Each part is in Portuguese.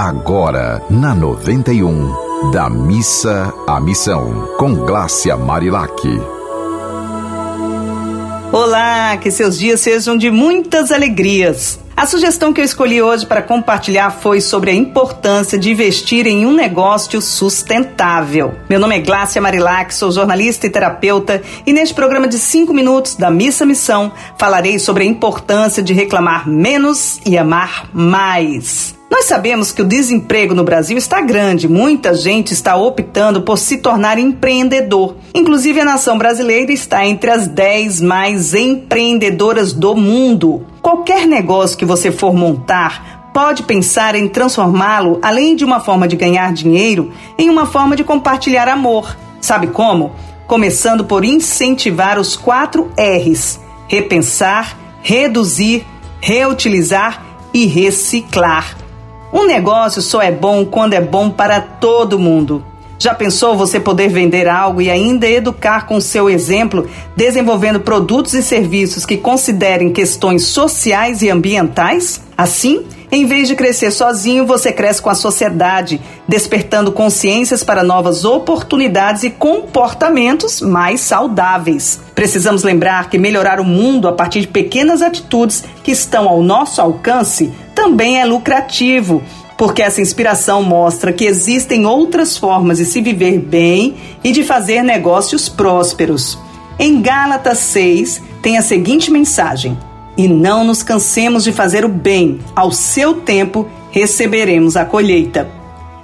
Agora, na 91, da missa à missão, com Glácia Marilac. Olá, que seus dias sejam de muitas alegrias. A sugestão que eu escolhi hoje para compartilhar foi sobre a importância de investir em um negócio sustentável. Meu nome é Glácia Marilac, sou jornalista e terapeuta e neste programa de 5 minutos da Missa Missão falarei sobre a importância de reclamar menos e amar mais. Nós sabemos que o desemprego no Brasil está grande, muita gente está optando por se tornar empreendedor. Inclusive, a nação brasileira está entre as 10 mais empreendedoras do mundo. Qualquer negócio que você for montar, pode pensar em transformá-lo, além de uma forma de ganhar dinheiro, em uma forma de compartilhar amor. Sabe como? Começando por incentivar os quatro R's: repensar, reduzir, reutilizar e reciclar. Um negócio só é bom quando é bom para todo mundo. Já pensou você poder vender algo e ainda educar com seu exemplo, desenvolvendo produtos e serviços que considerem questões sociais e ambientais? Assim, em vez de crescer sozinho, você cresce com a sociedade, despertando consciências para novas oportunidades e comportamentos mais saudáveis. Precisamos lembrar que melhorar o mundo a partir de pequenas atitudes que estão ao nosso alcance também é lucrativo, porque essa inspiração mostra que existem outras formas de se viver bem e de fazer negócios prósperos. Em Gálatas 6 tem a seguinte mensagem: e não nos cansemos de fazer o bem, ao seu tempo receberemos a colheita.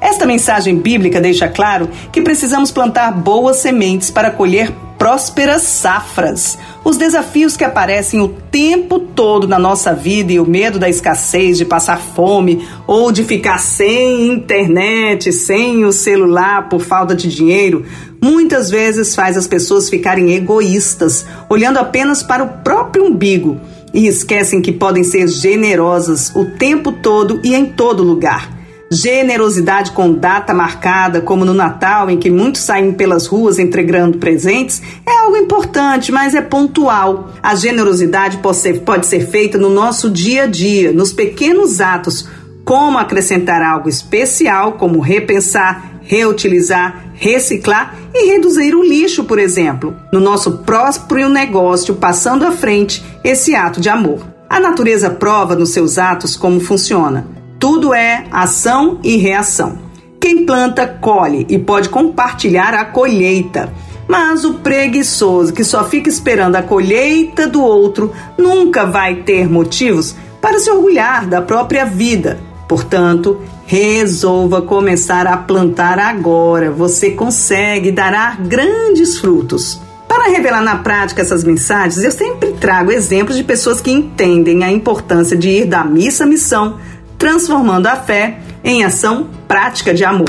Esta mensagem bíblica deixa claro que precisamos plantar boas sementes para colher prósperas safras. Os desafios que aparecem o tempo todo na nossa vida e o medo da escassez, de passar fome ou de ficar sem internet, sem o celular por falta de dinheiro, muitas vezes faz as pessoas ficarem egoístas, olhando apenas para o próprio umbigo e esquecem que podem ser generosas o tempo todo e em todo lugar. Generosidade com data marcada, como no Natal, em que muitos saem pelas ruas entregando presentes, é algo importante, mas é pontual. A generosidade pode ser, pode ser feita no nosso dia a dia, nos pequenos atos, como acrescentar algo especial, como repensar, reutilizar, reciclar e reduzir o lixo, por exemplo, no nosso próprio negócio, passando à frente esse ato de amor. A natureza prova nos seus atos como funciona. Tudo é ação e reação. Quem planta, colhe e pode compartilhar a colheita. Mas o preguiçoso que só fica esperando a colheita do outro nunca vai ter motivos para se orgulhar da própria vida. Portanto, resolva começar a plantar agora. Você consegue, dará grandes frutos. Para revelar na prática essas mensagens, eu sempre trago exemplos de pessoas que entendem a importância de ir da missa à missão, transformando a fé em ação prática de amor.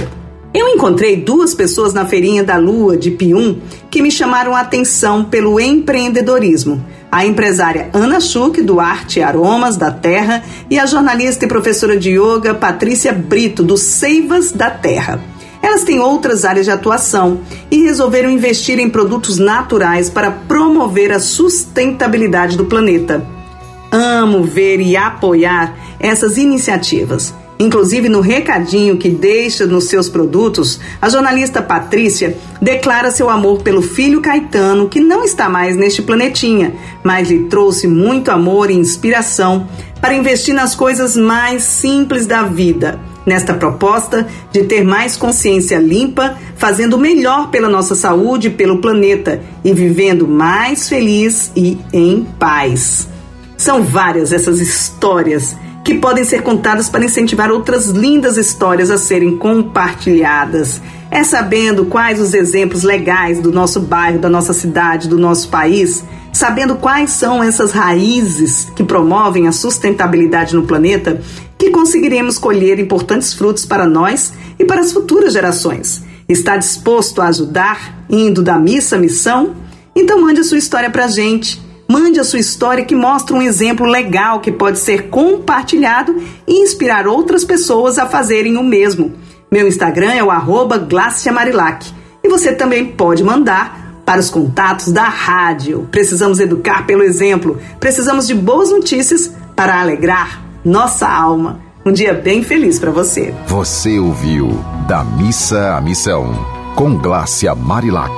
Eu encontrei duas pessoas na feirinha da Lua de Pium que me chamaram a atenção pelo empreendedorismo. A empresária Ana Schuch, do Arte e Aromas da Terra, e a jornalista e professora de yoga Patrícia Brito, do Seivas da Terra. Elas têm outras áreas de atuação e resolveram investir em produtos naturais para promover a sustentabilidade do planeta. Amo ver e apoiar essas iniciativas. Inclusive, no recadinho que deixa nos seus produtos, a jornalista Patrícia declara seu amor pelo filho Caetano, que não está mais neste planetinha, mas lhe trouxe muito amor e inspiração para investir nas coisas mais simples da vida. Nesta proposta de ter mais consciência limpa, fazendo melhor pela nossa saúde e pelo planeta e vivendo mais feliz e em paz. São várias essas histórias que podem ser contadas para incentivar outras lindas histórias a serem compartilhadas. É sabendo quais os exemplos legais do nosso bairro, da nossa cidade, do nosso país, sabendo quais são essas raízes que promovem a sustentabilidade no planeta, que conseguiremos colher importantes frutos para nós e para as futuras gerações. Está disposto a ajudar, indo da missa à missão? Então mande a sua história para a gente Mande a sua história que mostra um exemplo legal que pode ser compartilhado e inspirar outras pessoas a fazerem o mesmo. Meu Instagram é o arroba Marilac. E você também pode mandar para os contatos da rádio. Precisamos educar pelo exemplo. Precisamos de boas notícias para alegrar nossa alma. Um dia bem feliz para você. Você ouviu Da Missa à Missão, com Glácia Marilac.